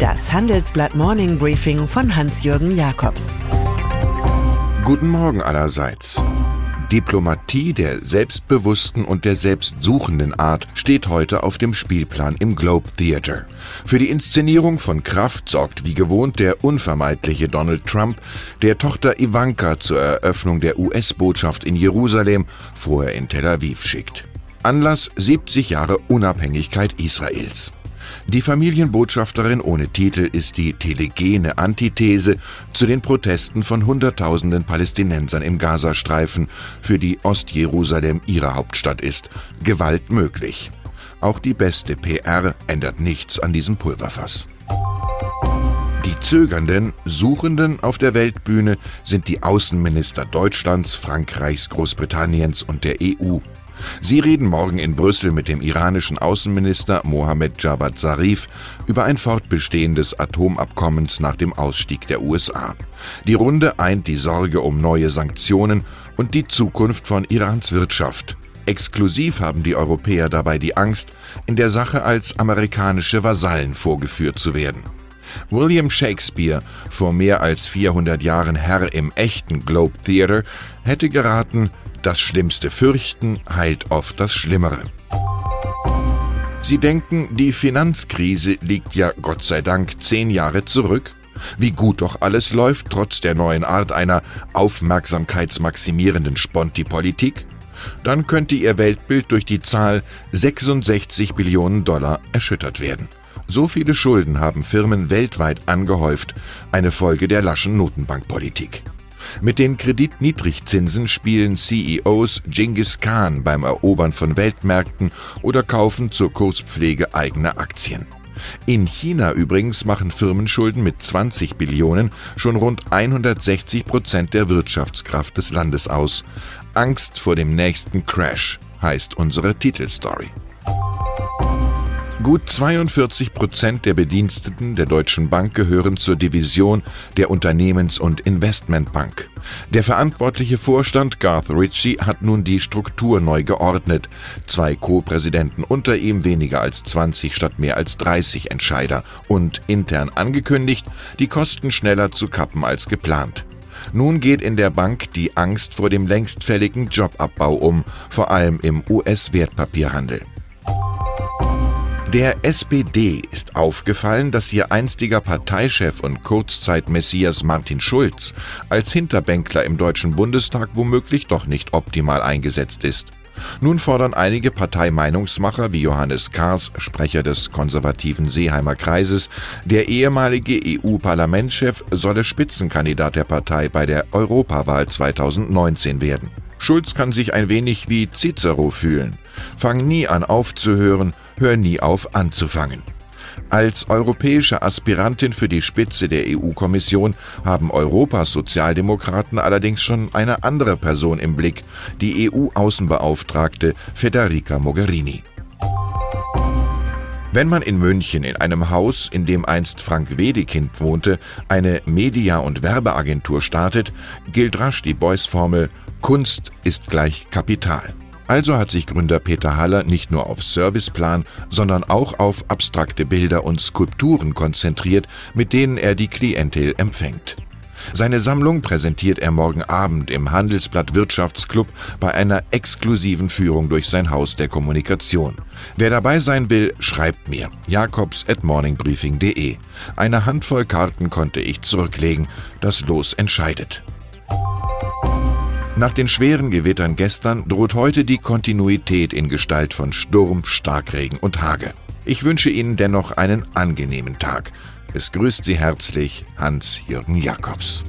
Das Handelsblatt Morning Briefing von Hans-Jürgen Jakobs. Guten Morgen allerseits. Diplomatie der selbstbewussten und der selbstsuchenden Art steht heute auf dem Spielplan im Globe Theatre. Für die Inszenierung von Kraft sorgt wie gewohnt der unvermeidliche Donald Trump, der Tochter Ivanka zur Eröffnung der US-Botschaft in Jerusalem vorher in Tel Aviv schickt. Anlass 70 Jahre Unabhängigkeit Israels. Die Familienbotschafterin ohne Titel ist die telegene Antithese zu den Protesten von Hunderttausenden Palästinensern im Gazastreifen, für die Ostjerusalem ihre Hauptstadt ist. Gewalt möglich. Auch die beste PR ändert nichts an diesem Pulverfass. Die Zögernden, Suchenden auf der Weltbühne sind die Außenminister Deutschlands, Frankreichs, Großbritanniens und der EU. Sie reden morgen in Brüssel mit dem iranischen Außenminister Mohammed Javad Zarif über ein Fortbestehen des Atomabkommens nach dem Ausstieg der USA. Die Runde eint die Sorge um neue Sanktionen und die Zukunft von Irans Wirtschaft. Exklusiv haben die Europäer dabei die Angst, in der Sache als amerikanische Vasallen vorgeführt zu werden. William Shakespeare, vor mehr als 400 Jahren Herr im echten Globe Theatre, hätte geraten, das Schlimmste fürchten heilt oft das Schlimmere. Sie denken, die Finanzkrise liegt ja Gott sei Dank zehn Jahre zurück? Wie gut doch alles läuft, trotz der neuen Art einer aufmerksamkeitsmaximierenden Sponti-Politik? Dann könnte Ihr Weltbild durch die Zahl 66 Billionen Dollar erschüttert werden. So viele Schulden haben Firmen weltweit angehäuft, eine Folge der laschen Notenbankpolitik. Mit den Kreditniedrigzinsen spielen CEOs Genghis Khan beim Erobern von Weltmärkten oder kaufen zur Kurspflege eigene Aktien. In China übrigens machen Firmenschulden mit 20 Billionen schon rund 160 Prozent der Wirtschaftskraft des Landes aus. Angst vor dem nächsten Crash heißt unsere Titelstory. Gut 42 Prozent der Bediensteten der Deutschen Bank gehören zur Division der Unternehmens- und Investmentbank. Der verantwortliche Vorstand Garth Ritchie hat nun die Struktur neu geordnet. Zwei Co-Präsidenten unter ihm, weniger als 20 statt mehr als 30 Entscheider und intern angekündigt, die Kosten schneller zu kappen als geplant. Nun geht in der Bank die Angst vor dem längst fälligen Jobabbau um, vor allem im US-Wertpapierhandel. Der SPD ist aufgefallen, dass ihr einstiger Parteichef und Kurzzeit-Messias Martin Schulz als Hinterbänkler im Deutschen Bundestag womöglich doch nicht optimal eingesetzt ist. Nun fordern einige Parteimeinungsmacher wie Johannes Kahrs, Sprecher des konservativen Seeheimer Kreises, der ehemalige EU-Parlamentschef solle Spitzenkandidat der Partei bei der Europawahl 2019 werden. Schulz kann sich ein wenig wie Cicero fühlen. Fang nie an aufzuhören, hör nie auf anzufangen. Als europäische Aspirantin für die Spitze der EU-Kommission haben Europas Sozialdemokraten allerdings schon eine andere Person im Blick, die EU-Außenbeauftragte Federica Mogherini. Wenn man in München in einem Haus, in dem einst Frank Wedekind wohnte, eine Media- und Werbeagentur startet, gilt rasch die Beuys-Formel Kunst ist gleich Kapital. Also hat sich Gründer Peter Haller nicht nur auf Serviceplan, sondern auch auf abstrakte Bilder und Skulpturen konzentriert, mit denen er die Klientel empfängt. Seine Sammlung präsentiert er morgen Abend im Handelsblatt Wirtschaftsclub bei einer exklusiven Führung durch sein Haus der Kommunikation. Wer dabei sein will, schreibt mir jakobs at morningbriefing.de. Eine Handvoll Karten konnte ich zurücklegen. Das Los entscheidet. Nach den schweren Gewittern gestern droht heute die Kontinuität in Gestalt von Sturm, Starkregen und Hage. Ich wünsche Ihnen dennoch einen angenehmen Tag. Es grüßt Sie herzlich Hans-Jürgen Jakobs.